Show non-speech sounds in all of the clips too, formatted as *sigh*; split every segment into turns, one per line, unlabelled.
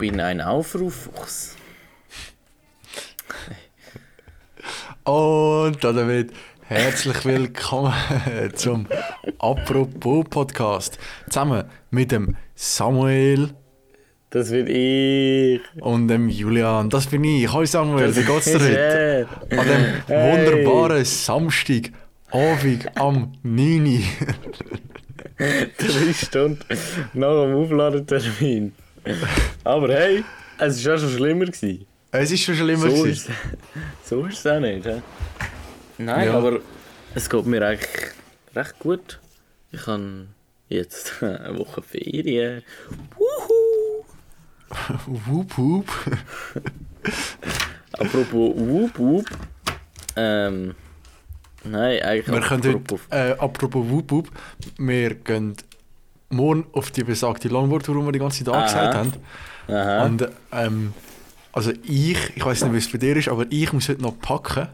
bin ein Aufruffuchs.
Und damit herzlich willkommen *laughs* zum Apropos Podcast. Zusammen mit dem Samuel
Das bin ich.
und dem Julian. Das bin ich. Hallo Samuel, wie geht's dir heute? An dem
Hey.
wunderbaren Samstag, Abend am 9. Uhr. *laughs*
Drei Stunden nach dem Aufladetermin. *laughs* Aber hey, es war auch schon schlimmer. Gewesen.
Es ist schon schlimmer.
So
gewesen.
ist, *laughs* so ist es auch nicht. He? Nein,
Ja.
aber es geht mir eigentlich recht gut. Ich habe jetzt *laughs* eine Woche Ferien. Wuhu!
Wup, wup.
Apropos Whoop Whoop. Ähm. Nein, eigentlich
Wir können
apropos.
heute, äh, apropos Wup, wup, wir gehen morgen auf die besagte Longboard-Tour, die wir die ganze Tag
Aha.
gesagt haben.
Aha.
Und ähm, also ich, ich weiß nicht, wie es bei dir ist, aber ich muss heute noch packen.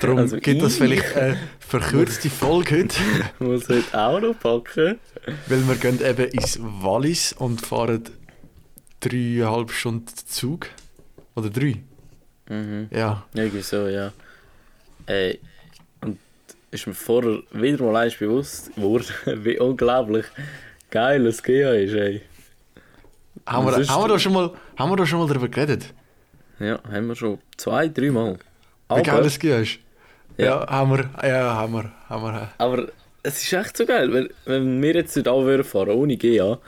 Darum
Also
gibt es
ich?
vielleicht eine verkürzte Folge heute, *laughs*
muss heute auch noch packen.
weil wir gehen eben ins Wallis und fahren dreieinhalb Stunden Zug. Oder drei?
Mhm.
Ja.
Irgendwie so, ja. Ey, und ist mir vorher wieder mal eins bewusst geworden, *laughs* wie unglaublich geil das GA ist, ey.
Haben wir, haben, wir da schon mal, haben wir da schon mal darüber geredet?
Ja, haben wir schon zwei, dreimal.
Wie geil
Aber,
das ist? Ja.
Ja.
haben wir. Ja, haben wir. Haben wir.
aber es ist echt so geil, wenn, wenn wir jetzt nicht alle fahren ohne GA.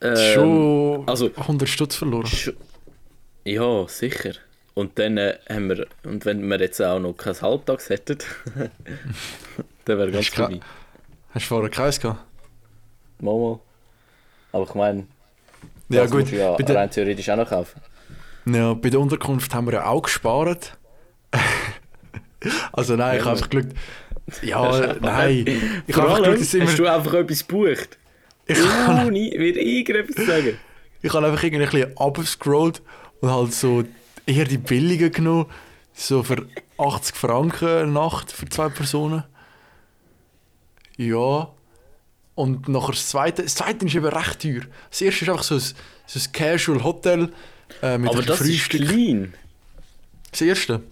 ähm,
schon
also-
100 Stutz verloren.
Sch- Ja, sicher. Und dann äh, haben wir, und wenn wir jetzt auch noch kein Halbtags hätten, *laughs* dann wäre ganz vorbei.
Hast du vorher keins gehabt?
Mal, mal. Aber ich meine,
Ja, gut.
ja
Bei
rein theoretisch auch noch kaufen.
ja, bei der Unterkunft haben wir ja auch gespart. *laughs* also nein, ich habe einfach geschaut. *laughs* Ja, nein. Ich habe einfach geschaut, dass immer.
hast du einfach etwas gebucht.
Ich habe
Ohne mir irgendetwas sagen.
ich habe einfach irgendwie ein bisschen abgescrollt und halt so eher die billigen genommen. So für 80 Franken eine Nacht für zwei Personen. Ja. Und nachher das zweite. Das zweite ist eben recht teuer. Das erste ist einfach so ein, so ein Casual Hotel äh, mit
Aber das ist
Frühstück.
klein.
Das erste.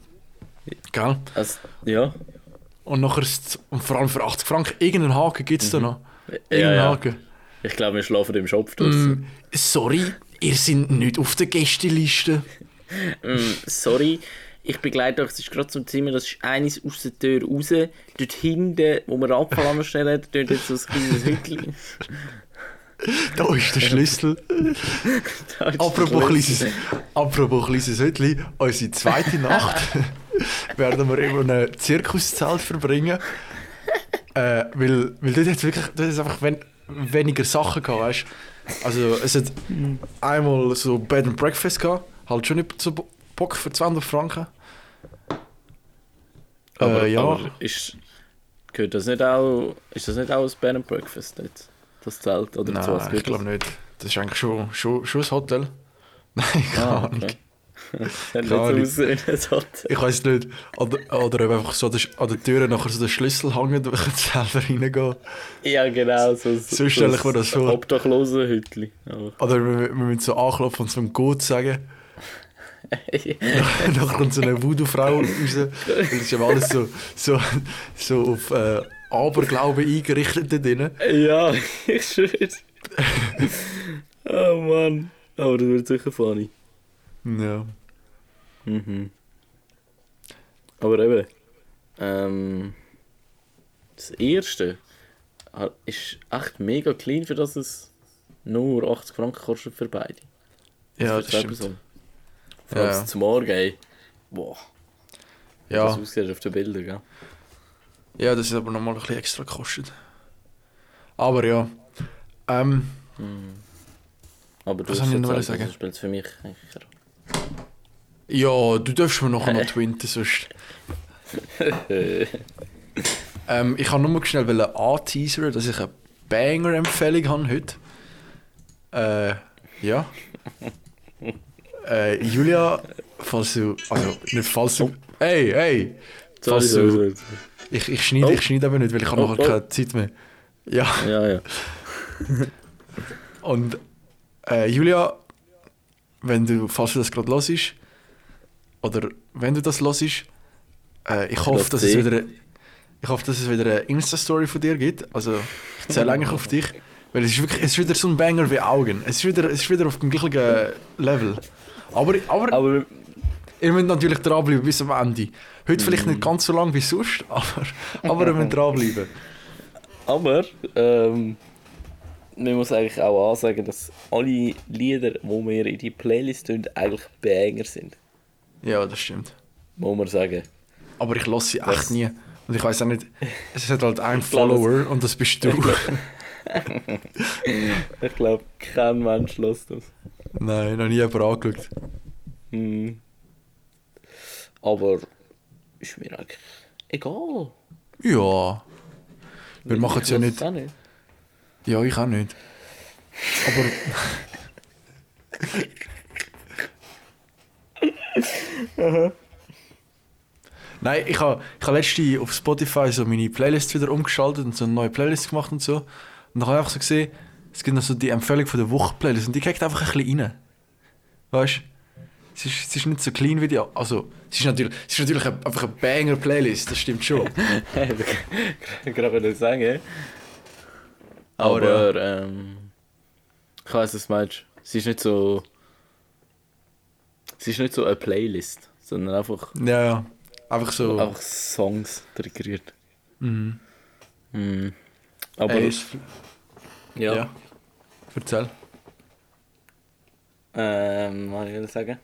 Gell?
Also, ja.
Und nachher ist und vor allem für 80 Franken irgendeinen Haken gibt es da noch.
ja,
Irgendeinen
ja.
Haken.
Ich glaube, wir schlafen im Shop draussen.
Mm, sorry, ihr seid nicht auf der Gästeliste.
Mm, sorry, ich begleite euch, es ist gerade zum Zimmer, das ist eines aus der Tür raus. Dort hinten, wo wir Abfall anstellen, dort jetzt so ein kleines Hütchen. *laughs*
Da ist der Schlüssel. *laughs*
Ist
apropos kleines, apropos kleines Hütli, unsere zweite *laughs* Nacht werden wir in einem Zirkuszelt verbringen. Äh, weil, weil dort hat wirklich dort hat's einfach wen, weniger Sachen gehabt, weißt Also es hat einmal so Bed and Breakfast gehabt, halt schon nicht so Bo- Bock für 200 Franken.
Aber,
äh, ja.
aber ist, gehört das nicht auch, ist das nicht auch ein Bed and Breakfast jetzt? Das Zelt oder
Nein,
so? was
ich glaube nicht. Das ist eigentlich schon, schon, schon ein Hotel. *laughs* Nein, keine
Ah,
Ahnung.
okay. So *laughs* ein.
Ich weiß nicht. Oder, oder einfach so an der- Tür nachher so der Schlüssel hängt, wo ich selber reingehen.
Ja, genau. So,
So stelle ich mir das vor.
Obdachlosenhütli.
Oder wir, wir müssen so anklopfen und so einen Code sagen. Nachher kommt so eine Voodoo-Frau raus. Es ist ja alles so, so, so auf äh, Aberglauben eingerichtet da drin.
Ja, *laughs* ich schwör's. oh Mann. Aber das wird sicher funny.
Ja.
Mhm. Aber eben, ähm, das erste ha- ist echt mega clean, für das es nur 80 Franken kostet für beide.
Ja,
Für
das stimmt.
Personen. Vor allem
Ja.
das zum Morgen, ey. Boah, wie das
Ja.
aussieht auf den Bildern, gell?
ja, das ist aber nochmal ein bisschen extra gekostet. Aber ja. Ähm,
Mhm. Aber du
Was
hast
soll ich noch sagen?
also spielt für mich keine
ja, du darfst mir nachher noch *laughs* twinten, sonst. Ähm, ich kann nur schnell anteasern, dass ich eine Banger-Empfehlung habe heute. Äh, ja. *laughs* äh, Julia, falls du. Also, nicht falls du. Hey, hey!
Sorry,
Falls du, ich, ich schneide,
Oh.
ich schneide aber nicht, weil ich habe
Oh,
nachher
oh.
keine Zeit mehr. Ja,
Ja, ja. *laughs*
und äh, Julia wenn du, falls du das gerade hörst, oder wenn du das hörst, äh, ich hoffe, dass es wieder, ich hoffe, dass es wieder eine Insta-Story von dir gibt. Also, ich zähle eigentlich auf dich. Weil es ist wirklich, es ist wieder so ein Banger wie Augen. Es ist wieder, es ist wieder auf dem gleichen Level. Aber, aber
Aber
ihr müsst natürlich dranbleiben bis am Ende. Heute vielleicht
Mhm.
nicht ganz so lang wie sonst, *laughs* aber, aber ihr müsst dranbleiben.
Aber ähm, man muss eigentlich auch ansagen, dass alle Lieder, die wir in die Playlist tun, eigentlich Banger sind.
Ja, das stimmt.
Muss man sagen.
Aber ich lasse sie echt
Das-
nie. Und ich weiß auch nicht, es hat halt einen *laughs* Follower und das bist du.
Ich glaube, *laughs* kein Mensch lässt das.
Nein, noch nie jemand angeschaut.
Hm. Aber ist mir eigentlich egal.
Ja. Wir machen es ja nicht.
auch nicht.
Ja, ich auch nicht. Aber. Nein, ich habe ich ha letztens auf Spotify so meine Playlist wieder umgeschaltet und so eine neue Playlist gemacht und so. Und dann habe ich einfach so gesehen, es gibt noch so die Empfehlung von der Woche-Playlist und die kriegt einfach ein bisschen rein. Weißt du? Es ist, es ist nicht so clean wie die. Also, es ist natürlich, es ist natürlich ein- einfach eine Banger-Playlist, das stimmt schon. *laughs*
Ich gerade nicht sagen.
Aber,
Aber, ähm, ich weiß, was du meinst. Es ist nicht so. Es ist nicht so eine Playlist, sondern einfach,
ja, ja. Einfach so.
einfach Songs triggeriert.
Mhm.
Mhm. Aber
Ey,
ja.
ja. Erzähl.
Ähm, was will ich sagen?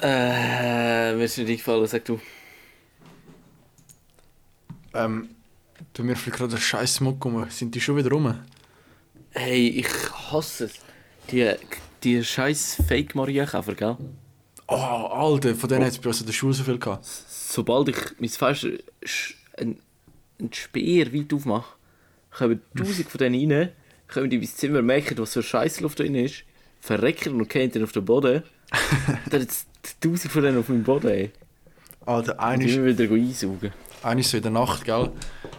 Äh, mir ist nicht eingefallen, sag du.
Ähm, du mir fliegt gerade ein scheiß Muck um. Sind die schon wieder rum?
Hey, ich hasse es. Die, die scheiß Fake Maria Käfer, gell?
Oh, Alter, von denen hat es bei uns in der Schule so viel gehabt.
Sobald ich mein Fenster sch- ein, ein Speer weit aufmache, kommen *laughs* tausend von denen rein, kommen die in mein Zimmer, merken, was für Scheißluft drin ist, verrecken und gehen dann auf den Boden. *laughs* dann es tausend von denen auf meinem Boden, ey.
Alter, eine ist,
wieder einsaugen.
eine ist so in der Nacht, gell?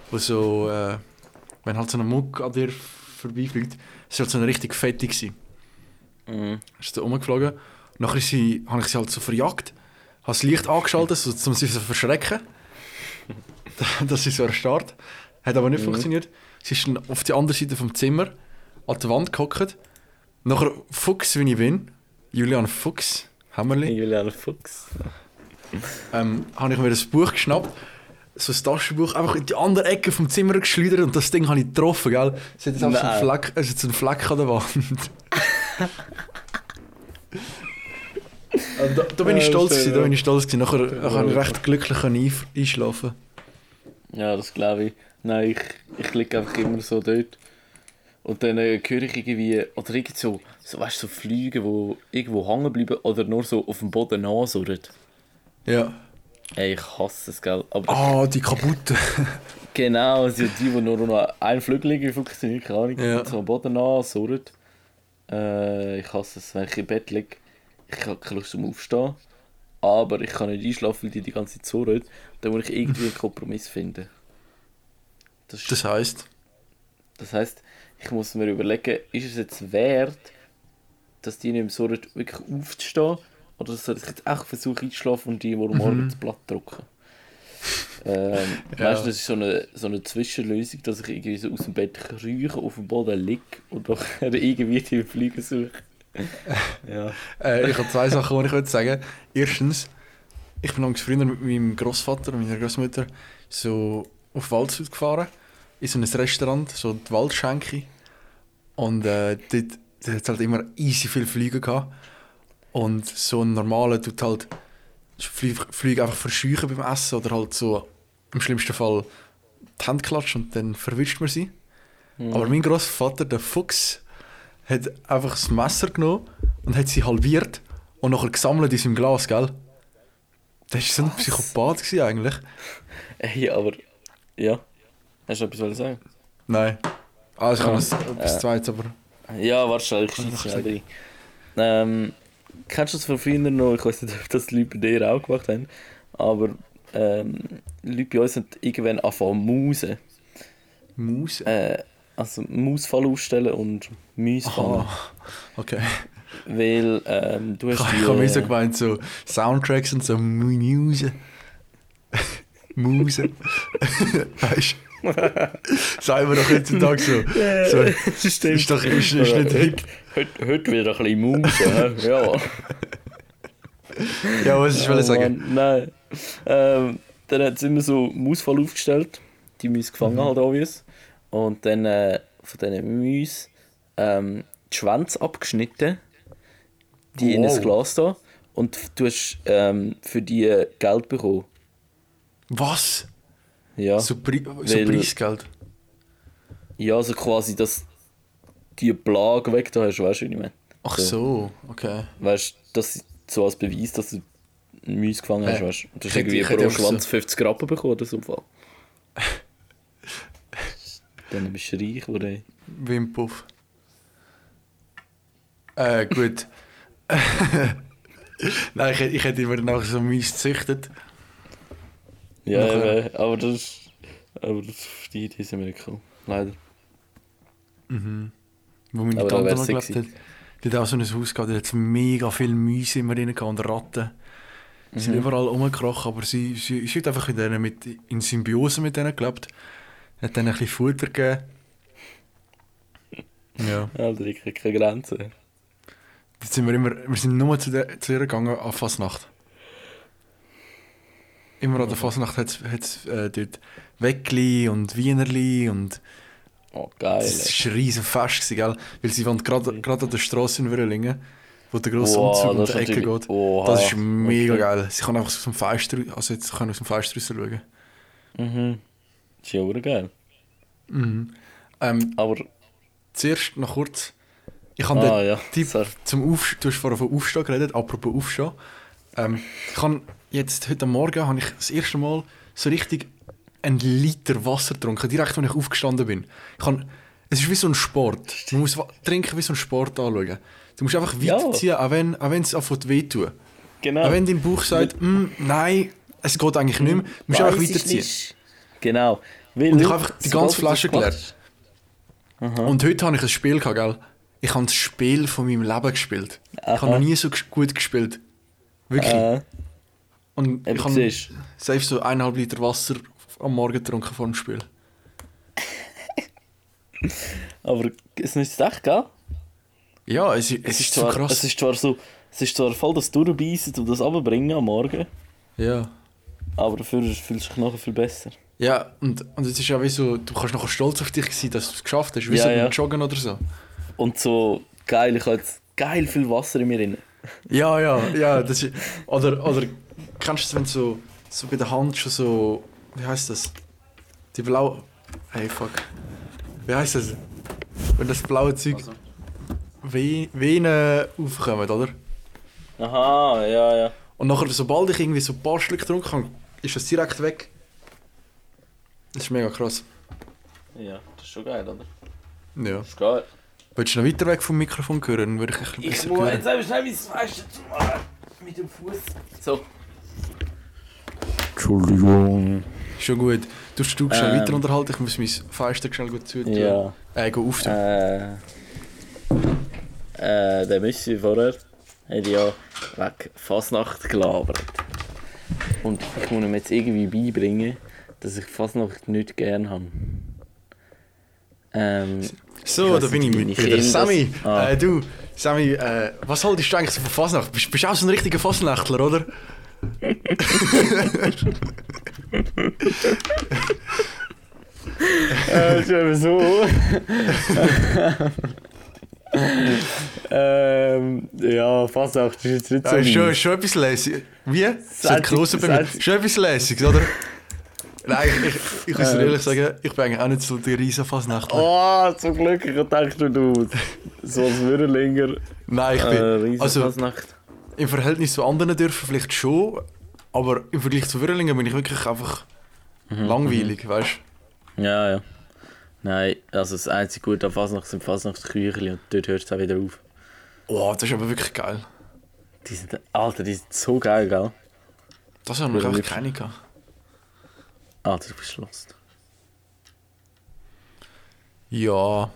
Wo so, äh, wenn halt so ein Muck an dir vorbeifliegt, war halt so eine richtig fette. Gewesen.
Mhm.
Ist so rumgeflogen. Nachher ist sie, habe ich sie halt so verjagt, habe das Licht angeschaltet, so, um sie zu verschrecken. *laughs* dass sie so erstarrt. Hat aber nicht funktioniert. Sie ist dann auf die andere Seite vom Zimmer an der Wand gehockt. Nachher Fuchs, wie ich bin, Julian Fuchs, Hammerli,
Julian Fuchs.
ähm, habe ich mir das Buch geschnappt, so ein Taschenbuch, einfach in die andere Ecke vom Zimmer geschleudert und das Ding habe ich getroffen, gell? Es hat jetzt einfach so einen. Fleck, es hat so einen Fleck an der Wand. Und *laughs* da, da bin ich stolz
das ist
gewesen, da bin ich stolz gewesen. Nachher, nachher habe ich recht glücklich einschlafen.
Ja, das glaube ich. Nein, ich, ich liege einfach immer so dort. Und dann äh, höre ich irgendwie, oder irgendwie so, so, weißt, so Flüge, die irgendwo hängen bleiben oder nur so auf dem Boden nachsurren.
Ja.
Ey, ich hasse es, gell.
Ah, die kaputte. *laughs*
genau, also die, die nur noch ein Flügel funktioniert, keine Ahnung,
Ja.
so am Boden nachsurren. Äh, ich hasse es, wenn ich im Bett liege. Ich habe keine Lust zum Aufstehen. Aber ich kann nicht einschlafen, weil die die ganze Zeit surren. Dann muss ich irgendwie einen Kompromiss finden. Das
Das heisst,
Das heisst, ich muss mir überlegen, ist es jetzt wert, dass die nicht mehr so wirklich aufzustehen? Oder soll ich jetzt echt versuchen einzuschlafen und die morgen morgen das Blatt drucken? Ähm, *laughs*
Ja.
Weißt du, das ist so eine, so eine Zwischenlösung, dass ich irgendwie so aus dem Bett krieche, auf dem Boden liege und nachher *laughs* irgendwie die Flüge suche. *laughs* ja.
äh, ich habe zwei Sachen, die ich heute sagen Erstens, ich bin früher mit meinem Großvater und meiner Großmutter so auf Waldshut gefahren, in so ein Restaurant, so die Waldschenke. Und äh, dort, dort hat es halt immer easy viele Flüge gehabt. Und so ein normaler tut halt Flüge, Flüge einfach verscheuchen beim Essen oder halt so im schlimmsten Fall die Hände klatschen und dann verwischt man sie. Aber mein Großvater, der Fuchs, hat einfach das Messer genommen und hat sie halbiert und nachher gesammelt in seinem Glas, gell? Das war so ein
Was?
Psychopath gewesen, eigentlich.
Ey, aber. Ja. Hast du etwas wollen sagen?
Nein. Also ich noch etwas
Äh.
Zweites, aber...
Ja, warte schnell, ich
Kann ich
schieße
noch
schnell rein. Ähm, kennst du das von früher noch? Ich weiß nicht, ob das die Leute bei dir auch gemacht haben. Aber ähm, Leute bei uns haben irgendwann angefangen Mausen.
Maus?
Äh, also Mausfall aufstellen und.
Ah, okay.
Weil ähm, du hast
Ich habe mir so
die,
gemeint, so Soundtracks und so Muse. *laughs* Muse. *laughs* weißt du? Sagen wir doch heutzutage so. *laughs* so
Stimmt.
ist doch ist, ist nicht hip.
Heute, heute wieder ein bisschen Maus, hä? ja.
Ja, was ich
Oh
sagen.
Nein. Ähm, dann hat es immer so Mausfall aufgestellt. Die Mäuse gefangen
Mhm.
halt, obvious. Und dann äh, von diesen Mäusen ähm, die Schwänze abgeschnitten. Die in
Wow.
ein Glas da. Und du hast ähm, für die Geld bekommen.
Was?
Ja.
So, Pri so
Weil-
Preisgeld?
ja, also quasi, dass die Plage weg da hast, weißt du, wie ich meine?
Ach
So.
okay.
Weißt du, das so als Beweis, dass du eine Mäuse gefangen hast, weißt du? Du hast irgendwie pro Schwanz
so-
50 Rappen bekommen oder so. im Fall. Dann bist du reich, oder?
Wimpuff. Äh, gut. Nein, ich, ich hätte immer nachher so Mies gezüchtet.
Ja, eben, aber das. Aber das, die Idee sind wir nicht gekommen. Leider.
Wo meine
Aber
Tante noch gelebt hat. Die hat auch so ein Haus gehabt, da hat mega viele Mäuse immer drin gehabt und Ratten. Sind
Mhm.
überall rumgekrochen, aber sie, sie, sie hat einfach in, denen mit, in Symbiose mit denen gelebt. Hat denen ein bisschen Futter gegeben. Ja.
Alter, ich krieg keine Grenzen.
Jetzt sind wir immer, wir sind nur zu, der, zu ihr gegangen an Fasnacht. Immer an der Fasnacht hat es äh, dort Weckli und Wienerli und
Oh, geil.
das war riesen Fest, gell? Weil sie gerade an der Straße in Würlingen, wo der grosse
Wow,
Umzug um die Ecke geht.
Oha,
das ist mega
okay.
geil. Sie kann einfach aus dem Fenster, also jetzt kann aus dem Fenster raus schauen.
Mhm. Das ist ja geil.
Mhm. Ähm,
Aber.
zuerst noch kurz. Ich habe
Ah,
den
ja.
Tipp
Sorry.
zum Aufstehen, du hast vorher von Aufstehen geredet, apropos Aufstehen. Ähm, ich habe jetzt, heute Morgen habe ich das erste Mal so richtig einen Liter Wasser getrunken, direkt, als ich aufgestanden bin. Ich habe, es ist wie so ein Sport. Man muss trinken wie so ein Sport anschauen. Du musst einfach
Ja.
weiterziehen, auch wenn, auch wenn es anfängt weh tut.
Genau.
Auch wenn dein Bauch sagt, «Mm, nein, es geht eigentlich nicht mehr, du musst einfach weiterziehen.
nicht. Genau. Weil
Und ich habe einfach die ganze Flasche geleert. Und heute habe ich ein Spiel gehabt, gell? Ich habe das Spiel von meinem Leben gespielt. Ich
Aha.
habe noch nie so gut gespielt. Wirklich.
Äh,
Und ich habe
siehst.
safe so eineinhalb Liter Wasser am Morgen getrunken vor dem Spiel. *laughs*
Aber es ist echt, gell?
Ja, es, es,
Es
ist,
ist,
so
zwar,
krass.
es ist zwar so, es ist zwar voll das Durchbeissen und das Runterbringen am Morgen,
ja.
aber dafür fühlst du dich nachher viel besser.
Ja, und, und es ist ja wie so, du kannst nachher stolz auf dich sein, dass du es geschafft hast, wie
Ja,
so
ja.
beim Joggen oder so.
Und so geil, ich habe jetzt geil viel Wasser in mir drin.
Ja, ja, ja. Das ist, oder, oder kennst du es, wenn du so, so bei der Hand schon so, wie heißt das? Die blaue, hey fuck, wie heißt das? Wenn das blaue Zeug
Also.
Ve Venen aufkommen, oder?
Aha, ja, ja.
Und nachher, sobald ich irgendwie so ein paar Stück getrunken habe, ist das direkt weg. Das ist mega krass.
Ja, das ist schon geil, oder?
Ja.
Das ist geil.
Willst du noch weiter weg vom Mikrofon hören? Dann würde ich ein bisschen
Ich
besser
muss
hören.
jetzt einfach schnell mein zumachen. Mit dem Fuß. So. Entschuldigung.
Schon gut. Du hast du schnell
Ähm.
weiter unterhalten, ich muss mein Fenster schnell gut zutun.
Ja.
Äh, go auftun.
Äh. Äh, der Messi vorher hat ja wegen Fasnacht gelabert. Und ich muss ihm jetzt irgendwie beibringen, dass ich Fasnacht nicht gern habe. Ähm,
So,
Ich
da bin ich mit
ich das-
Sammy,
Ah.
äh, du, Sammy, äh, was haltest du eigentlich von Fasnacht? Bist, bist du auch so ein richtiger Fasnachtler, oder? *laughs*
äh, ist eben so. ähm, ja, Fasnacht ist jetzt nicht so
ist schon, schon etwas lässig. Wie?
Seit-
mir.
seit-
Schon etwas lässiges, oder? Nein, ich, ich, ich muss dir
Ähm.
ehrlich sagen, ich bin eigentlich auch nicht so der riesen Fasnachtler.
Oh, zum Glück, ich dachte, du so als Würrelinger.
Nein, ich
Äh,
bin,
riesen
also im Verhältnis zu anderen Dörfern vielleicht schon, aber im Vergleich zu Würrlingen bin ich wirklich einfach
Mhm,
langweilig, weißt
Ja, ja. Nein, also das einzige Gute an Fasnacht sind Fasnachtsküchli und dort hört es auch wieder auf.
du? Oh, das ist aber wirklich geil.
Die sind, Alter, die sind so geil, gell?
Das haben wir einfach
wirklich.
keine gehabt.
Alter, du bist lost.
Ja.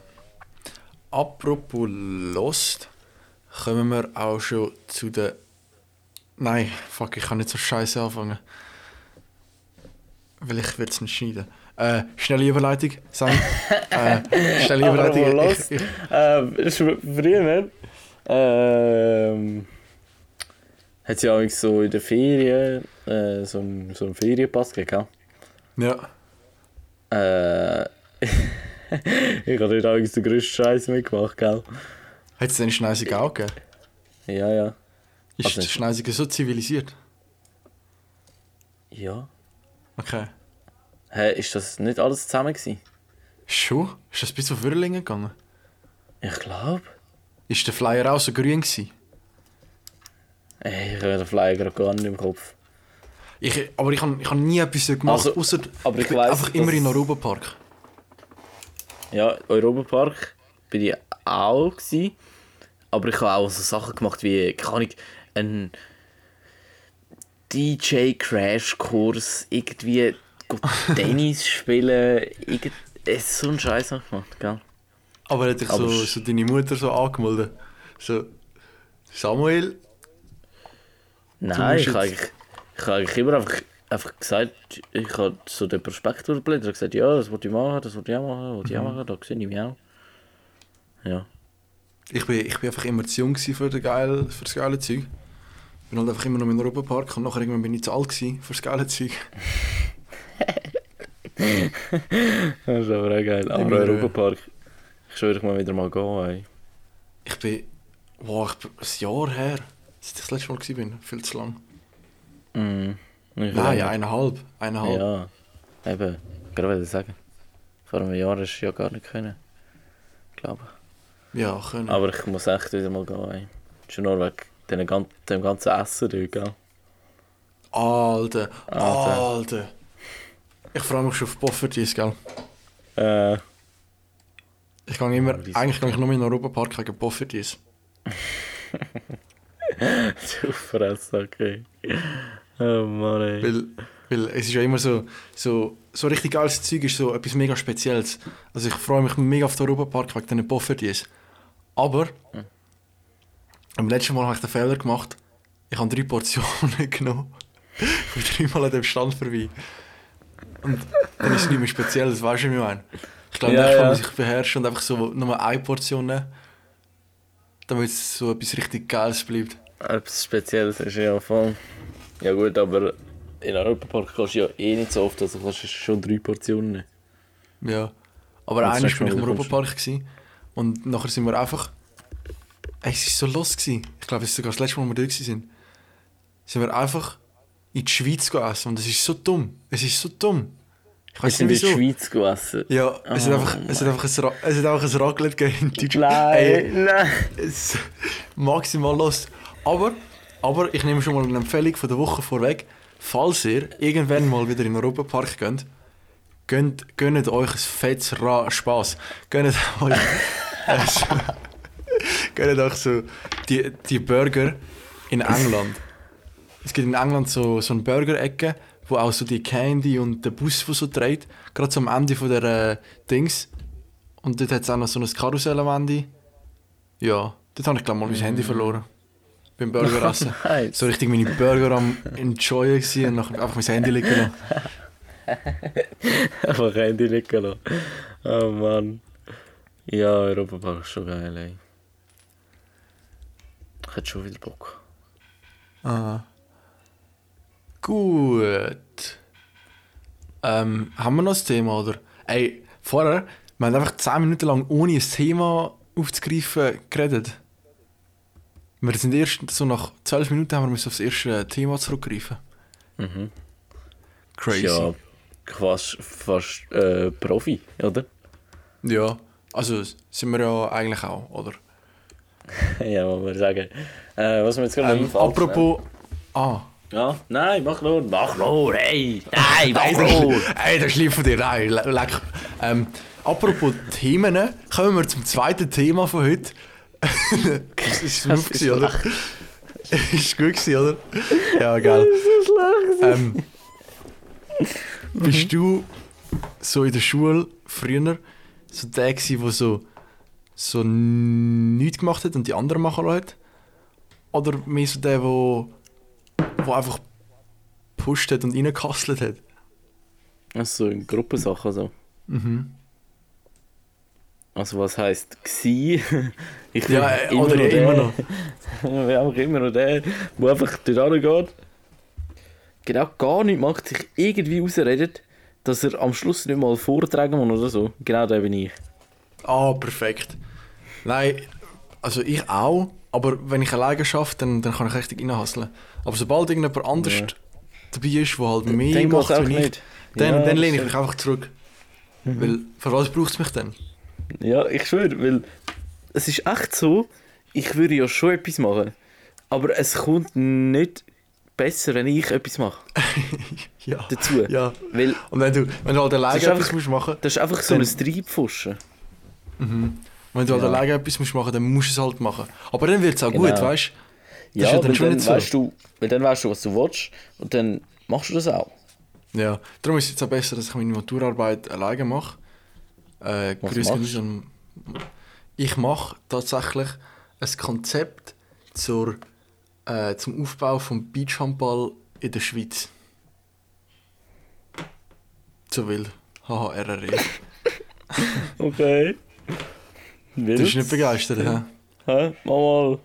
Apropos Lost, kommen wir auch schon zu der. Nein, fuck, ich kann nicht so scheiße anfangen. Weil ich will es nicht schneiden. Äh, schnelle Überleitung, Sam. *laughs* äh, schnelle Überleitung.
Apropos
Ich,
Lost.
ich,
Ähm, ist früher, ähm, hat es ja auch so in der Ferien äh, so einen so einen Ferienpass gegeben.
Ja.
Äh, *laughs* ich habe dort eigentlich den grössten Scheiß mitgemacht, gell?
Hat es den Schneisiger auch gegeben?
Ja, ja.
Ist
Also-
der Schneisiger so zivilisiert?
Ja.
Okay.
Hä, ist das nicht alles zusammen gewesen?
Schon? Ist das bis auf Würlingen gegangen?
Ich glaube.
Ist der Flyer auch so grün gewesen?
Ey, ich habe den Flyer gerade gar nicht im Kopf.
Ich, aber ich habe ich hab nie etwas gemacht,
Also,
außer
aber ich
bin
weiss,
einfach immer in Europapark.
Ja, Europapark bin ich auch gewesen, aber ich habe auch so Sachen gemacht wie, keine Ahnung, ein DJ-Crash-Kurs, irgendwie go *laughs* Tennis spielen, irgend... So ein Scheiß ich gemacht, gell?
Aber hat dich so, so deine Mutter so angemeldet? So, Samuel,
Nein, ich
jetzt-
eigentlich, ich habe eigentlich immer einfach, einfach gesagt, ich habe so den Prospekt durchgeblättert und gesagt, ja, das wollte ich machen, das wollte ich auch machen, das wollte ich auch machen, da sehe ich mich auch. Ja.
ich bin, ich bin einfach immer zu jung für, den geil, für das geile Zeug. Ich bin halt einfach immer noch im Europapark und nachher irgendwann bin ich zu alt für das geile Zeug. *laughs*
Das ist aber auch geil. Aber
äh,
Europapark, ich schwöre, ich mal wieder mal gehen, ey.
Ich bin, wow, ich bin ein Jahr her, seit ich das letzte Mal bin, viel zu lang.
Mhm.
Nein,
will-
eineinhalb, eineinhalb.
Ja, eben, gerade wollte ich sagen. Vor einem Jahr hast du ja gar nicht können. Glaube.
Ja, können.
Aber ich muss echt wieder mal gehen. Schon nur wegen dem gan- dem ganzen Essen dort, gell?
Alter,
Alter.
Alter. Ich freue mich schon auf Poffertjes, gell?
Äh,
Ich gehe immer, eigentlich gehe ich nur in den Europapark wegen Poffertjes. *laughs*
super Essen, okay. Oh Mann, ey.
Weil, weil es ist ja immer so, so, so richtig geiles Zeug ist so etwas mega Spezielles. Also ich freue mich mega auf den Europapark wegen diesen Poffertjes. Aber,
Hm.
am letzten Mal habe ich den Fehler gemacht, ich habe drei Portionen *laughs* genommen. ich bin dreimal an dem Stand vorbei. Und dann ist es nicht mehr speziell, das weißt du, wie ich meine. Ich glaube,
Ja,
nächstes Mal
ja.
muss ich beherrschen und einfach so nur eine Portion nehmen, damit es so etwas richtig Geiles bleibt.
Etwas Spezielles ist ja voll. Ja gut, aber in Europapark kannst du ja eh nicht so oft, also kannst du schon drei Portionen nehmen.
Ja. Aber einmal
nächste
bin ich im Europapark gewesen, und nachher sind wir einfach. Ey, es war so los. Gewesen. Ich glaube, es ist sogar das letzte Mal, wo wir dort waren. Sind wir einfach in die Schweiz gegessen. Und es ist so dumm. Es ist so dumm. Ich
Wir
weiß
sind in
nicht
der
wieso.
Schweiz gegessen.
Ja, es,
Oh
hat einfach, es, hat einfach ein, Ra- es hat einfach ein Raclette gegeben in Deutschland.
Nein, nein.
Es maximal los. Aber, aber ich nehme schon mal eine Empfehlung von der Woche vorweg. Falls ihr irgendwann mal wieder in den Europapark geht, gönnt, gönnt euch ein fettes Ra Spaß. Gönnt *laughs* euch, äh, so, gönnt euch so die, die Burger in England. Es gibt in England so, so eine Burger-Ecke, wo auch so die Candy und der Bus, der so dreht, gerade so am Ende von der äh, Dings. Und dort hat es auch noch so ein Karussell am Ende. Ja, dort habe ich glaube mal mein Handy verloren. Beim Burger *laughs* essen.
Nice.
So richtig meine Burger am enjoyen gewesen und nachher einfach mein Handy liegen lassen. *laughs*
Einfach Handy liegen lassen. Oh Mann. Ja, Europapark ist schon geil, ey. Ich hätte schon wieder Bock.
Ah. Gut. Ähm, haben wir noch ein Thema, oder? Ey, vorher, wir haben einfach 10 Minuten lang ohne ein Thema aufzugreifen geredet. Wir sind erst so nach 12 Minuten haben wir müssen aufs erste Thema zurückgreifen.
Mhm.
Crazy.
Ja fast, fast äh, Profi, oder?
Ja, also sind wir ja eigentlich auch, oder? *laughs*
ja, muss man sagen. Äh, was mir jetzt gerade
Ähm, apropos. Ah.
Ja, nein, mach nur, mach nur, hey! Nein, mach *laughs*
das,
nur!
ey, das von dir. Nein, le- leck. Ähm, apropos Themen, kommen wir zum zweiten Thema von heute. *laughs* das ist *laughs*
Das
smooth,
ist
gewesen, oder? *laughs* ist gut, gewesen, oder? *laughs* Ja, geil. Ähm, bist du so in der Schule früher so der gewesen, der so, so nichts gemacht hat und die anderen machen lässt? Oder mehr so der, der, der einfach gepusht hat und reingekasselt hat?
Also in Gruppensachen so.
Mhm.
Also was heisst gsi? *laughs* Ich
Ja, äh, oder
der-
immer noch.
Bin *laughs* einfach immer noch der, der einfach dort geht. Genau gar nicht macht, sich irgendwie rausredet, dass er am Schluss nicht mal vortragen muss oder so. Genau der bin ich.
Ah, perfekt. Nein, also ich auch, aber wenn ich alleine schaffe, dann, dann kann ich richtig reinhasseln. Aber sobald irgendjemand anders
Ja.
dabei ist, der halt mehr macht wie ich,
nicht.
dann,
Ja,
dann lehne ich mich einfach zurück. Weil, für was braucht es mich denn?
Ja, ich schwöre, weil es ist echt so, ich würde ja schon etwas machen, aber es kommt nicht besser, wenn ich etwas mache *laughs*
Ja.
dazu.
ja.
Weil
Und wenn du, wenn du halt alleine etwas
einfach-
musst machen
das ist einfach so ein Treibfuschen.
wenn du halt
Ja.
alleine etwas musst machen, dann musst du es halt machen. Aber dann wird es auch
Genau.
gut, weißt du?
Ja,
ja dann
weil
schon
dann,
so.
weißt du, weil dann weißt du, was du willst und dann machst du das auch.
Ja. Darum ist es jetzt auch besser, dass ich meine Maturarbeit alleine mache. Äh,
machst
raus an- Ich mache tatsächlich ein Konzept zur, äh, zum Aufbau vom Beachhandball in der Schweiz. So wild. Haha, RRE. *laughs*
Okay.
Du bist nicht begeistert, hä?
Hä? Mach mal.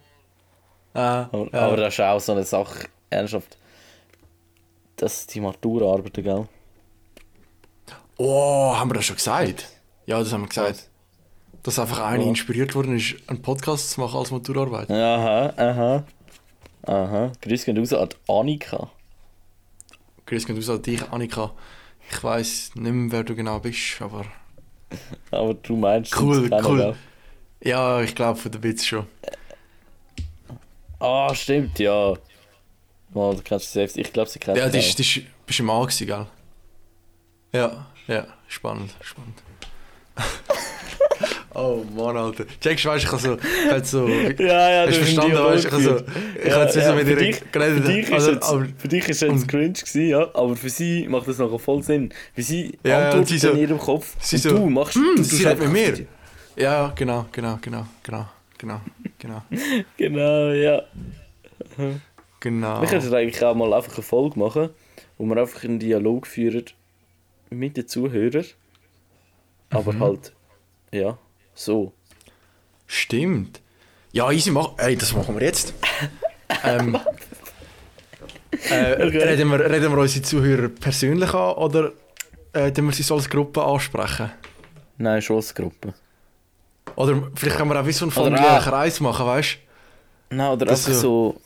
Äh,
Aber,
ja.
aber das ist auch so eine Sache, ernsthaft. Das sind die Maturarbeiten, gell?
Oh, haben wir das schon gesagt? Ja, das haben wir gesagt. Dass einfach einer
Ja.
inspiriert worden ist, einen Podcast zu machen als Maturarbeit.
Aha, aha. Aha. Grüß gehen raus an Annika.
Grüß gehen raus an dich, Annika. Ich weiss nicht mehr, wer du genau bist, aber...
Aber du meinst
Cool, cool. Ja, ich glaube von der Witz schon.
Ah, stimmt, ja. Mal, du kennst sie selbst. Ich glaube, sie kennt
Ja, ist, bist du im A gewesen, gell? Ja, ja, spannend, spannend. *laughs* oh Mann, Alter. Checkst du, weißt du, ich habe so... Halt so
Ja, *laughs* ja,
Hast du
du
verstanden, weißt du? Ich so... Ich jetzt so mit
für
ihr
dich,
geredet.
Für dich ist
also,
jetzt,
aber-
für dich ist jetzt cringe gewesen, ja, aber für sie macht das nachher voll Sinn. Weil sie
Ja, ja,
antwortet
sie so-
in ihrem Kopf
sie
und
so,
du machst...
Hm,
du
sie
tust
redet mit mir. Ja, genau, genau, genau, genau, genau, genau, *laughs*
Genau, ja.
genau.
Wir könnten eigentlich auch mal einfach eine Folge machen, wo wir einfach einen Dialog führen mit den Zuhörern. Aber
Mhm.
halt, ja, so.
Stimmt. Ja, easy, mach. Ey, das machen wir jetzt. *laughs* ähm, äh,
Okay.
reden, wir, reden wir unsere Zuhörer persönlich an oder äh, wir sie so als Gruppe ansprechen?
Nein, Schossgruppe.
Oder vielleicht können wir auch wie so einen familiären Kreis machen, weißt
Nein, oder
Das
einfach so...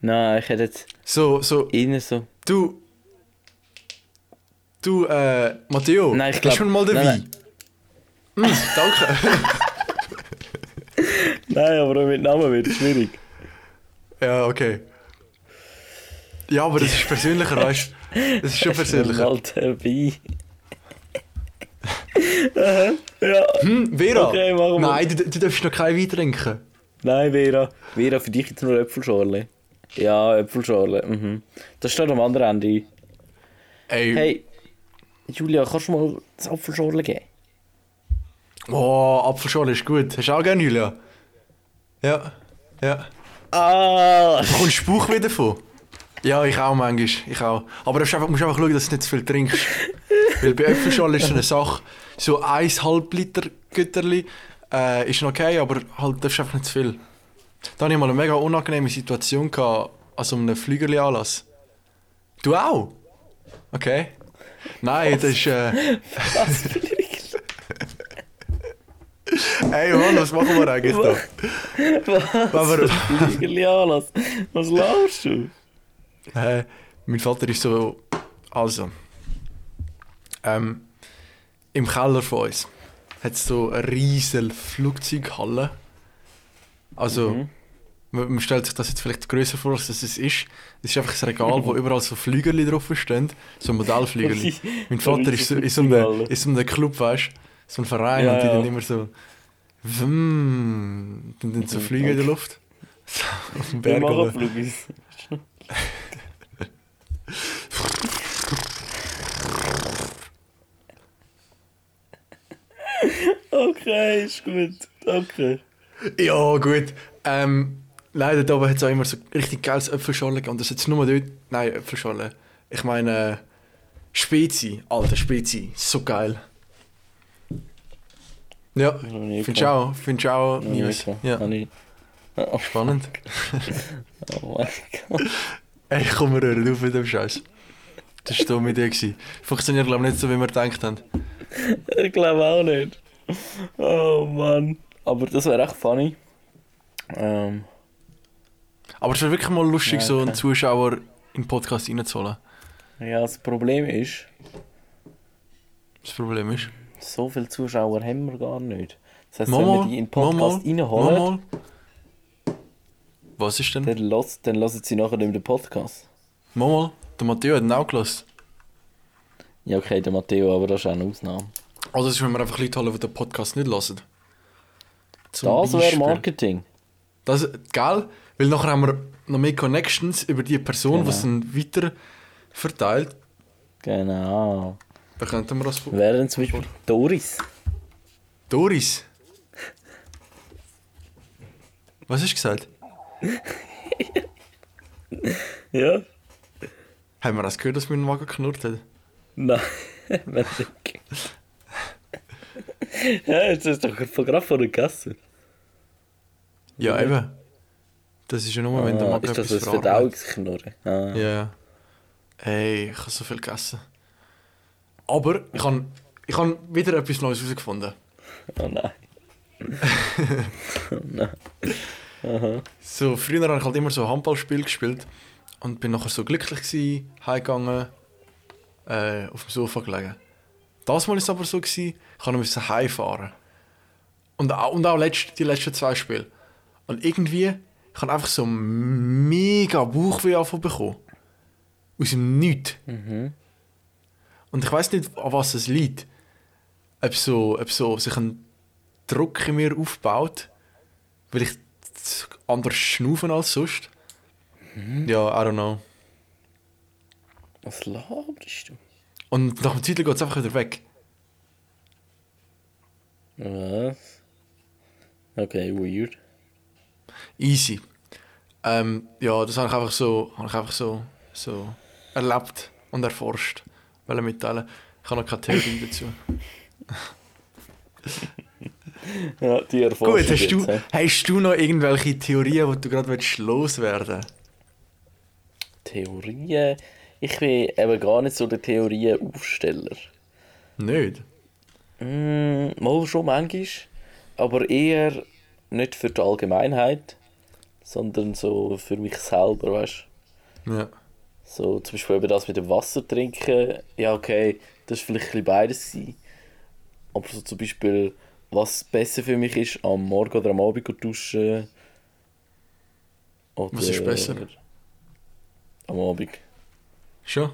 Nein, ich hätte jetzt
du? So, so,
innen so...
du. Du, äh, Matteo,
Nein, ich glaub-
schon mal den
nein,
Wein? Mm, danke.
Nein, aber mit Namen wird es schwierig.
ja, okay. Ja, aber das ist persönlicher, weißt du? Das ist schon persönlicher.
Alter. Aha, ja.
Hm, Vera?
Okay.
Nein, du, du darfst noch kein Wein trinken.
Nein, Vera. Vera, für dich jetzt nur Äpfelschorle. Ja, Äpfelschorle. Mhm. Das steht am anderen Ende.
Ey,
Hey, Julia, kannst du mal das Apfelschorle geben?
oh, Apfelschorle ist gut. Hast du auch gerne, Julia? Ja, ja.
Ah!
Du bekommst Spauch wieder von. Ja, ich auch manchmal. Ich auch. Aber du musst einfach, musst einfach schauen, dass du nicht zu viel trinkst. *laughs* Weil bei Äpfelschorle ist so eine Sache, so 1,5 Liter Güterli äh, ist okay, aber halt darfst du einfach nicht zu viel. Da hatte ich mal eine mega unangenehme Situation gehabt, an so einem Flügerli-Anlass. Du auch? Okay. Nein, das ist... Äh,
Was für Regeln?
Ey Mann, was machen wir eigentlich da?
Was
Aber-
Anlass? Was laufst du?
Äh, mein Vater ist so. Also. Ähm, Im Keller von uns hat es so eine riesige Flugzeughalle. Also,
Mhm.
Man, stellt sich das jetzt vielleicht größer vor, als es ist. Es ist einfach ein Regal, wo überall so Flügerli drauf stehen. So Modellflügerli. *laughs* mein Vater ist so in so einem,
Flugzeughalle.
in so einem Club, weißt du? So ein Verein
Ja,
und die
ja.
dann immer so. Und dann so
Mhm,
fliegen in der Luft. *laughs* So, auf dem
Wir
Berg.
machen
oben.
Flugis. *laughs* Okay, ist gut. Danke.
Ja, gut. Ähm, leider da oben hat es auch immer so richtig geiles Äpfelschorle gegeben. Und das jetzt nur dort. Nein, Äpfelschorle. Ich meine, Spezi. Alter, Spezi. So geil. Ja, findest du auch? Findest du auch
gehabt.
Ja,
ich- Oh, *laughs*
spannend. *laughs*
oh mein Gott.
Ey, komm, wir hören auf mit dem Scheiß. Das war dumme Idee. gewesen. Funktioniert, glaube ich, nicht so, wie wir gedacht haben.
Ich glaube auch nicht. Oh Mann. Aber das wäre echt funny. Ähm,
Aber es wäre wirklich mal lustig,
Ja,
so einen
okay.
Zuschauer in den Podcast reinzuholen.
ja, das Problem ist,
Das Problem ist.
so viele Zuschauer haben wir gar nicht. Das
Mal,
wenn wir die in den Podcast
mal,
reinholen,
mal. Was ist denn?
dann, los, dann hören sie nachher den Podcast.
Mal. Der Matteo hat ihn auch gelassen.
Ja, okay, der Matteo, aber das ist auch eine Ausnahme.
Also, es ist, wenn wir einfach Leute holen, die den Podcast nicht hören. Zum
das wäre. Marketing.
Das, geil, weil nachher haben wir noch mehr Connections über die Person, die es
Genau.
dann weiter verteilt.
Genau.
Da könnten wir das...
Wäre dann zum Beispiel Doris.
Doris. Was hast du gesagt? *laughs*
Ja?
Haben wir das gehört, dass mein Magen knurrt hat?
Nein, *laughs* ich. *laughs* ja, jetzt ist doch gerade von der Gasse.
Ja, eben. Das ist ja nur, wenn der
Ah,
Magen
ist das
etwas.
Verdauungsknurren? Ah.
Ja, ja. Ey, ich habe so viel gegessen. Aber ich habe ich hab wieder etwas Neues herausgefunden.
Oh nein. *laughs* oh nein. Aha.
So, früher habe ich halt immer so Handballspiel gespielt und bin nachher so glücklich gewesen, heimgegangen, äh, auf dem Sofa gelegen. Das Mal war es aber so, gewesen, ich musste heimfahren. Und auch, und auch letzt, die letzten zwei Spiele. Und irgendwie, ich habe einfach so mega Bauchweh davon bekommen. Aus dem Nichts.
Mhm.
Und ich weiß nicht, an was es liegt. Ob so, ob so sich ein Druck in mir aufbaut, weil ich anders schnaufen als sonst. Ja, I don't know.
Was laberst du?
Und nach dem Titel geht es einfach wieder weg.
Was? Okay, weird.
Easy. Ähm, ja, das habe ich einfach so, habe ich einfach so, so erlebt und erforscht. Weil mitteilen. Ich habe noch keine Theorie *laughs* dazu.
Ja, die Erfahrung.
Gut, hast du, hast du noch irgendwelche Theorien, die du gerade willst loswerden
Theorien? Ich bin eben gar nicht so der Theorienaufsteller.
Nicht?
Mm, mal schon manchmal, aber eher nicht für die Allgemeinheit, sondern so für mich selber, weißt
Ja.
So zum Beispiel eben das mit dem Wasser trinken, ja okay, das war vielleicht ein bisschen beides. Gewesen. Aber so zum Beispiel, was besser für mich ist, am Morgen oder am Abend duschen. Oder
Was ist besser?
Am Abend.
Schon?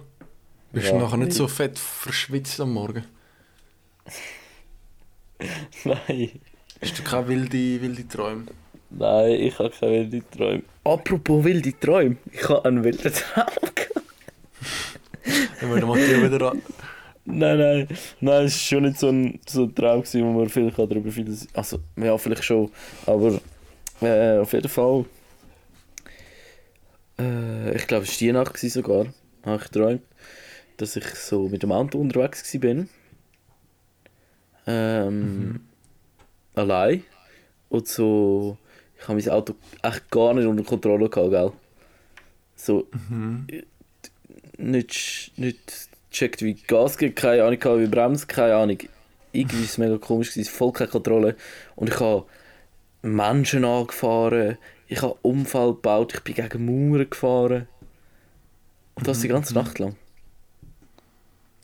Bist
Ja.
du nachher nicht so *laughs* fett verschwitzt am Morgen?
Nein,
Hast du keine wilde, wilde Träume?
Nein, ich habe keine wilde Träume. Apropos wilde Träume, ich habe einen wilden Traum gehabt.
Dann würde Matteo wieder an.
Nein, nein, nein, es war schon nicht so ein, so ein Traum, gewesen, wo man vielleicht auch darüber viel... Also, ja, vielleicht schon, aber äh, auf jeden Fall... Äh, ich glaube, es war die Nacht gewesen sogar, habe ich geträumt, dass ich so mit dem Auto unterwegs war. Ähm, Allein. Und so... Ich habe mein Auto echt gar nicht unter Kontrolle gehabt, gell? So... Nicht, nicht gecheckt, wie Gas geht, keine Ahnung, wie Bremse, keine Ahnung. Irgendwie war es mega komisch, gewesen, voll keine Kontrolle. Und ich habe Menschen angefahren, ich habe Unfall gebaut, ich bin gegen Mauern gefahren. Und das die ganze Nacht lang.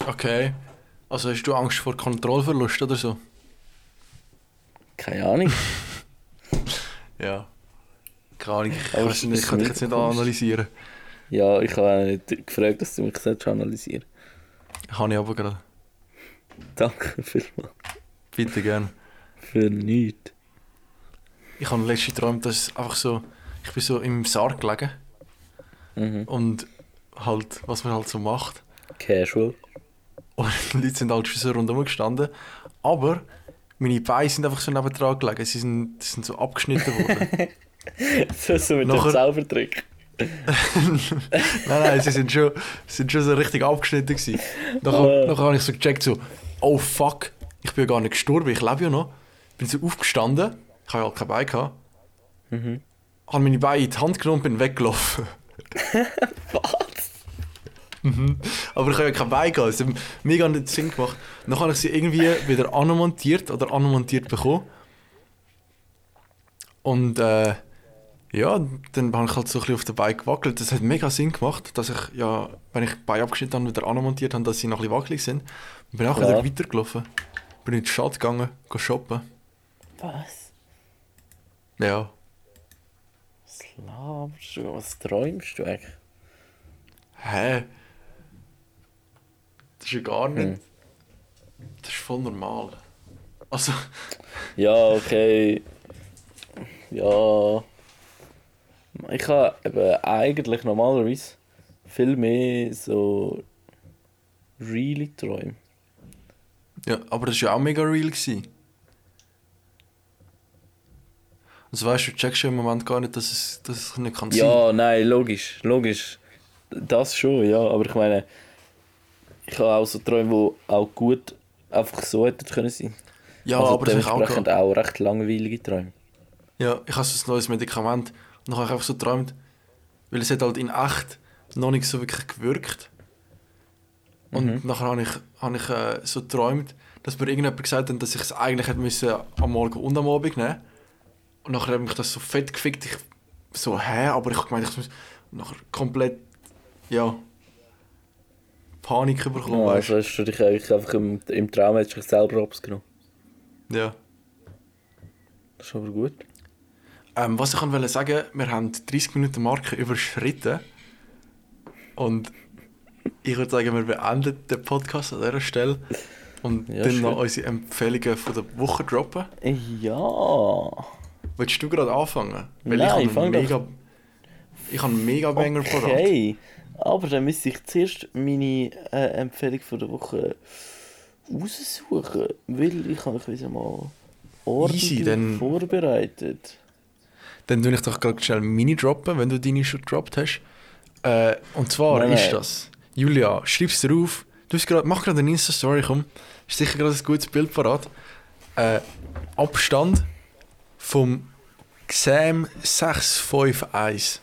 Okay. Also hast du Angst vor Kontrollverlust oder so?
Keine Ahnung.
Ja. Keine Ahnung, ich, ich kann dich jetzt nicht analysieren.
Ja, ich habe auch nicht gefragt, dass du mich selbst analysieren
Habe ich aber gerade.
Danke vielmals.
Bitte gern.
Für nichts.
Ich habe letztens geträumt, dass einfach so, ich bin so im Sarg gelegen
Mhm.
und halt, was man halt so macht.
Casual.
Und *laughs* die Leute sind halt schon so rundherum gestanden. Aber meine Beine sind einfach so nebendran gelegen. Sie sind, sie sind so abgeschnitten worden. *laughs*
so, so mit
Nachher-
dem Zaubertrick. *laughs*
nein, nein, sie sind schon, sind schon so richtig abgeschnitten gewesen. Nachher, nachher habe ich so gecheckt, so, oh fuck, ich bin ja gar nicht gestorben, ich lebe ja noch. Bin so aufgestanden, ich habe ja kein Bein gehabt.
Mhm.
Habe meine Beine in die Hand genommen und bin weggelaufen. *laughs*
Was?
Mhm. Aber ich habe ja kein Bein gehabt, es hat mega nicht Sinn gemacht. Dann habe ich sie irgendwie wieder anmontiert oder anmontiert bekommen. Und äh, ja, dann habe ich halt so ein bisschen auf den Bein gewackelt. Das hat mega Sinn gemacht, dass ich ja, wenn ich die Beine abgeschnitten habe, wieder anmontiert habe, dass sie noch ein bisschen wackelig sind. Und bin auch
Ja.
wieder weitergelaufen. Bin in die Stadt gegangen, go shoppen.
Was?
Ja.
Was laberst du? Was träumst du eigentlich?
Hä? Das ist ja gar nicht.
Hm.
Das ist voll normal. Also, *laughs*
Ja, okay. Ja. Ich habe eben eigentlich normalerweise viel mehr so really Träume.
ja, aber das war ja auch mega real. Gewesen. Also weißt du, du checkst ja im Moment gar nicht, dass es, dass es nicht kann sein.
Ja, nein, logisch, logisch. Das schon, ja. Aber ich meine, ich habe auch so Träume, die auch gut einfach so hätten können sein.
Ja,
also
aber habe ich auch
dementsprechend
gehabt.
auch recht langweilige Träume.
Ja, ich habe so ein neues Medikament und dann habe ich einfach so geträumt, weil es hat halt in echt noch nicht so wirklich gewirkt. Und
Mhm.
nachher habe ich, habe ich äh, so geträumt, dass mir irgendjemand gesagt hat, dass ich es eigentlich hätte müssen am Morgen und am Abend nehmen Und nachher hat mich das so fett gefickt. Ich so, hä? Aber ich habe gemeint, ich muss nachher komplett, ja, Panik bekommen.
Ja, also hast du dich eigentlich einfach im, im Traum hast du dich selber
du? Ja.
Das ist aber gut.
Ähm, was ich wollte sagen, wir haben die 30 Minuten Marke überschritten. Und ich würde sagen, wir beenden den Podcast an dieser Stelle. Und
Ja,
dann
schön.
noch unsere Empfehlungen von der Woche droppen.
Ja.
Willst du gerade anfangen?
Nein,
ich habe
doch.
mega, ich habe einen mega Banger parat.
Aber dann müsste ich zuerst meine äh, Empfehlung von der Woche raussuchen. Weil ich habe mich wieder mal ordentlich
dann-
vorbereitet.
Dann tue ich doch gerade schnell Mini droppen, wenn du deine schon gedroppt hast. Äh, und zwar
Nein,
ist das. Julia, schreib's dir auf. Du hast grad, mach gerade eine Insta-Story, komm. Ist sicher gerade ein gutes Bild parat. Äh, Abstand vom Xam 651.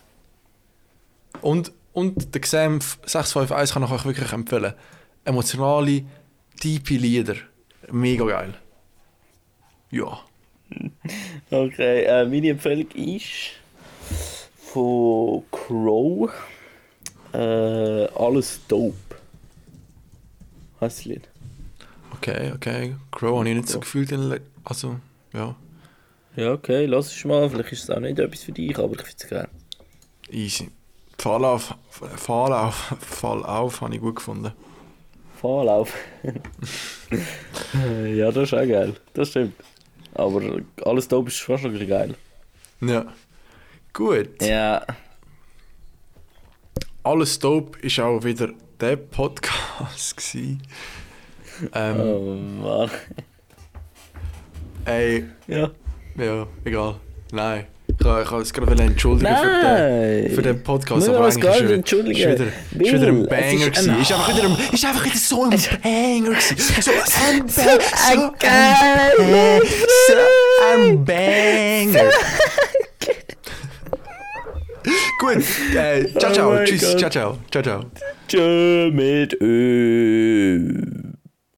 Und, und der Xam 651 kann ich euch wirklich empfehlen. Emotionale, tiefe Lieder. Mega geil. Ja. *laughs*
Okay, äh, meine Empfehlung ist von Crow. Äh, alles dope. Heißt das Lied?
Okay, okay. Crow habe ich nicht so gefühlt. Also, ja.
Ja, okay, lass es mal. Vielleicht ist es auch nicht etwas für dich, aber ich finde es geil.
Easy. Fall auf, Fall auf, Fall auf, habe ich gut gefunden.
Fahrlauf. *laughs* ja, das ist auch geil. Das stimmt. Aber alles dope ist fast noch geil.
Ja. Gut.
Ja.
Alles dope ist auch wieder der Podcast *laughs* gsi. Ähm,
Oh Mann.
Ey,
Ja.
ja, egal. Nein. Ich kann es gerade entschuldigen für den,
Nein!
für den Podcast,
wir
aber
uns
eigentlich ist,
entschuldigen.
ist wieder, ist wieder ein Banger
ist ein-
Ist einfach wieder ein, ist einfach wieder so ein Banger gewesen. *laughs* So ein Banger.
ein
So
geiler
so ein Banger. *laughs* Gut, äh, ciao,
Oh
ciao.
mein
Tschüss,
Gott.
ciao, ciao. Ciao, ciao.
Tschö mit Ö.